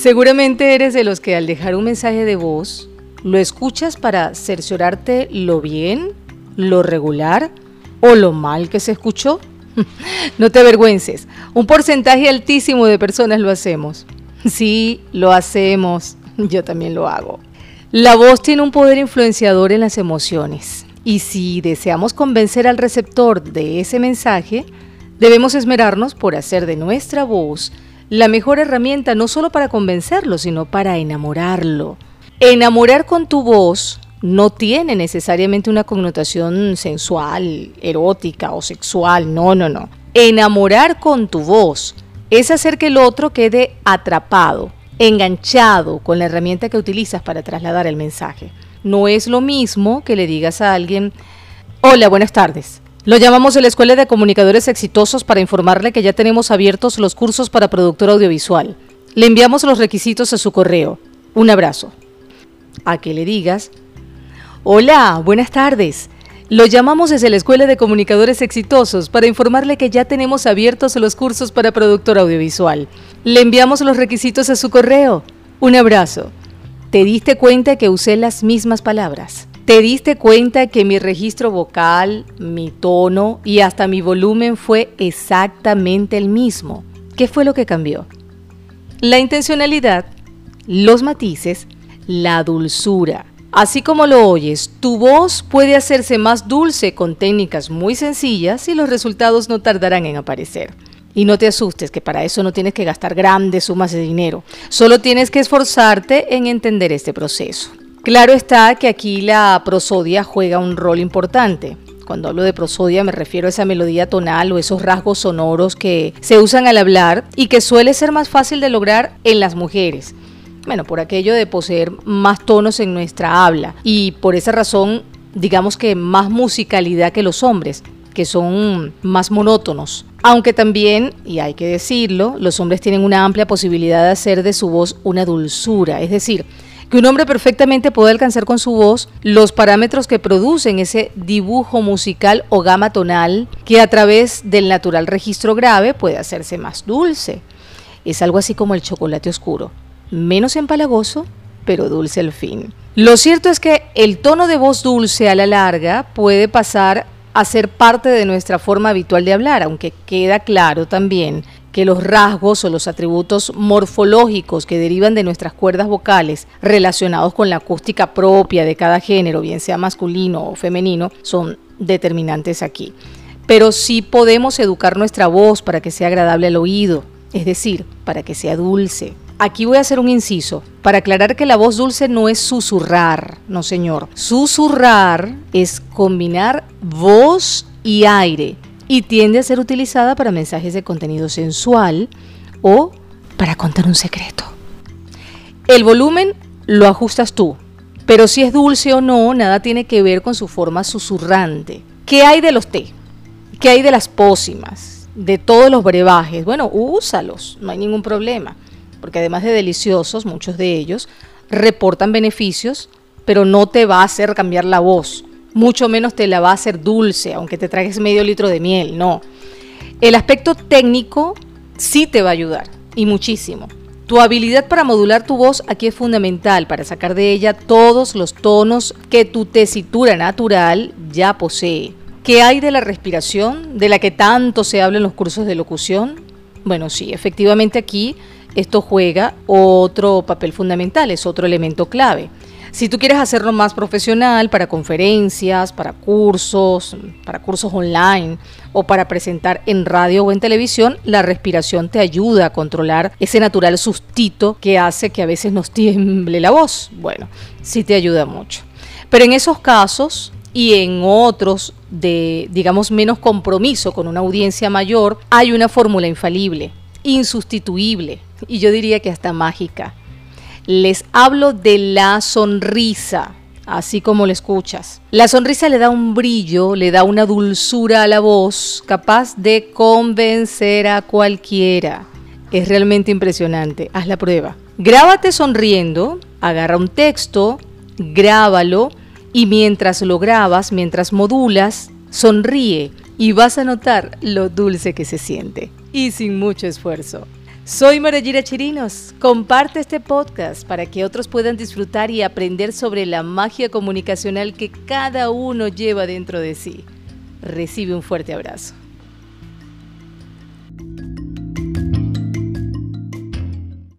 Seguramente eres de los que al dejar un mensaje de voz, lo escuchas para cerciorarte lo bien, lo regular o lo mal que se escuchó. No te avergüences, un porcentaje altísimo de personas lo hacemos. Sí, lo hacemos, yo también lo hago. La voz tiene un poder influenciador en las emociones y si deseamos convencer al receptor de ese mensaje, debemos esmerarnos por hacer de nuestra voz la mejor herramienta no solo para convencerlo, sino para enamorarlo. Enamorar con tu voz no tiene necesariamente una connotación sensual, erótica o sexual, no, no, no. Enamorar con tu voz es hacer que el otro quede atrapado, enganchado con la herramienta que utilizas para trasladar el mensaje. No es lo mismo que le digas a alguien, hola, buenas tardes. Lo llamamos de la Escuela de Comunicadores Exitosos para informarle que ya tenemos abiertos los cursos para productor audiovisual. Le enviamos los requisitos a su correo. Un abrazo. A que le digas, hola, buenas tardes. Lo llamamos desde la Escuela de Comunicadores Exitosos para informarle que ya tenemos abiertos los cursos para productor audiovisual. Le enviamos los requisitos a su correo. Un abrazo. ¿Te diste cuenta que usé las mismas palabras? ¿Te diste cuenta que mi registro vocal, mi tono y hasta mi volumen fue exactamente el mismo? ¿Qué fue lo que cambió? La intencionalidad, los matices, la dulzura. Así como lo oyes, tu voz puede hacerse más dulce con técnicas muy sencillas y los resultados no tardarán en aparecer. Y no te asustes, que para eso no tienes que gastar grandes sumas de dinero. Solo tienes que esforzarte en entender este proceso. Claro está que aquí la prosodia juega un rol importante. Cuando hablo de prosodia me refiero a esa melodía tonal o esos rasgos sonoros que se usan al hablar y que suele ser más fácil de lograr en las mujeres. Bueno, por aquello de poseer más tonos en nuestra habla y por esa razón digamos que más musicalidad que los hombres, que son más monótonos. Aunque también, y hay que decirlo, los hombres tienen una amplia posibilidad de hacer de su voz una dulzura, es decir, que un hombre perfectamente puede alcanzar con su voz los parámetros que producen ese dibujo musical o gama tonal que a través del natural registro grave puede hacerse más dulce. Es algo así como el chocolate oscuro, menos empalagoso, pero dulce al fin. Lo cierto es que el tono de voz dulce a la larga puede pasar a ser parte de nuestra forma habitual de hablar, aunque queda claro también que los rasgos o los atributos morfológicos que derivan de nuestras cuerdas vocales relacionados con la acústica propia de cada género, bien sea masculino o femenino, son determinantes aquí. Pero sí podemos educar nuestra voz para que sea agradable al oído, es decir, para que sea dulce. Aquí voy a hacer un inciso para aclarar que la voz dulce no es susurrar, no señor. Susurrar es combinar voz y aire y tiende a ser utilizada para mensajes de contenido sensual o para contar un secreto. El volumen lo ajustas tú, pero si es dulce o no, nada tiene que ver con su forma susurrante. ¿Qué hay de los té? ¿Qué hay de las pócimas? De todos los brebajes. Bueno, úsalos, no hay ningún problema, porque además de deliciosos, muchos de ellos reportan beneficios, pero no te va a hacer cambiar la voz mucho menos te la va a hacer dulce, aunque te tragues medio litro de miel, no. El aspecto técnico sí te va a ayudar, y muchísimo. Tu habilidad para modular tu voz aquí es fundamental para sacar de ella todos los tonos que tu tesitura natural ya posee. ¿Qué hay de la respiración, de la que tanto se habla en los cursos de locución? Bueno, sí, efectivamente aquí esto juega otro papel fundamental, es otro elemento clave. Si tú quieres hacerlo más profesional para conferencias, para cursos, para cursos online o para presentar en radio o en televisión, la respiración te ayuda a controlar ese natural sustito que hace que a veces nos tiemble la voz. Bueno, sí te ayuda mucho. Pero en esos casos y en otros de, digamos, menos compromiso con una audiencia mayor, hay una fórmula infalible, insustituible y yo diría que hasta mágica les hablo de la sonrisa, así como lo escuchas. La sonrisa le da un brillo, le da una dulzura a la voz, capaz de convencer a cualquiera. Es realmente impresionante. Haz la prueba. Grábate sonriendo, agarra un texto, grábalo y mientras lo grabas, mientras modulas, sonríe y vas a notar lo dulce que se siente y sin mucho esfuerzo. Soy Marayira Chirinos. Comparte este podcast para que otros puedan disfrutar y aprender sobre la magia comunicacional que cada uno lleva dentro de sí. Recibe un fuerte abrazo.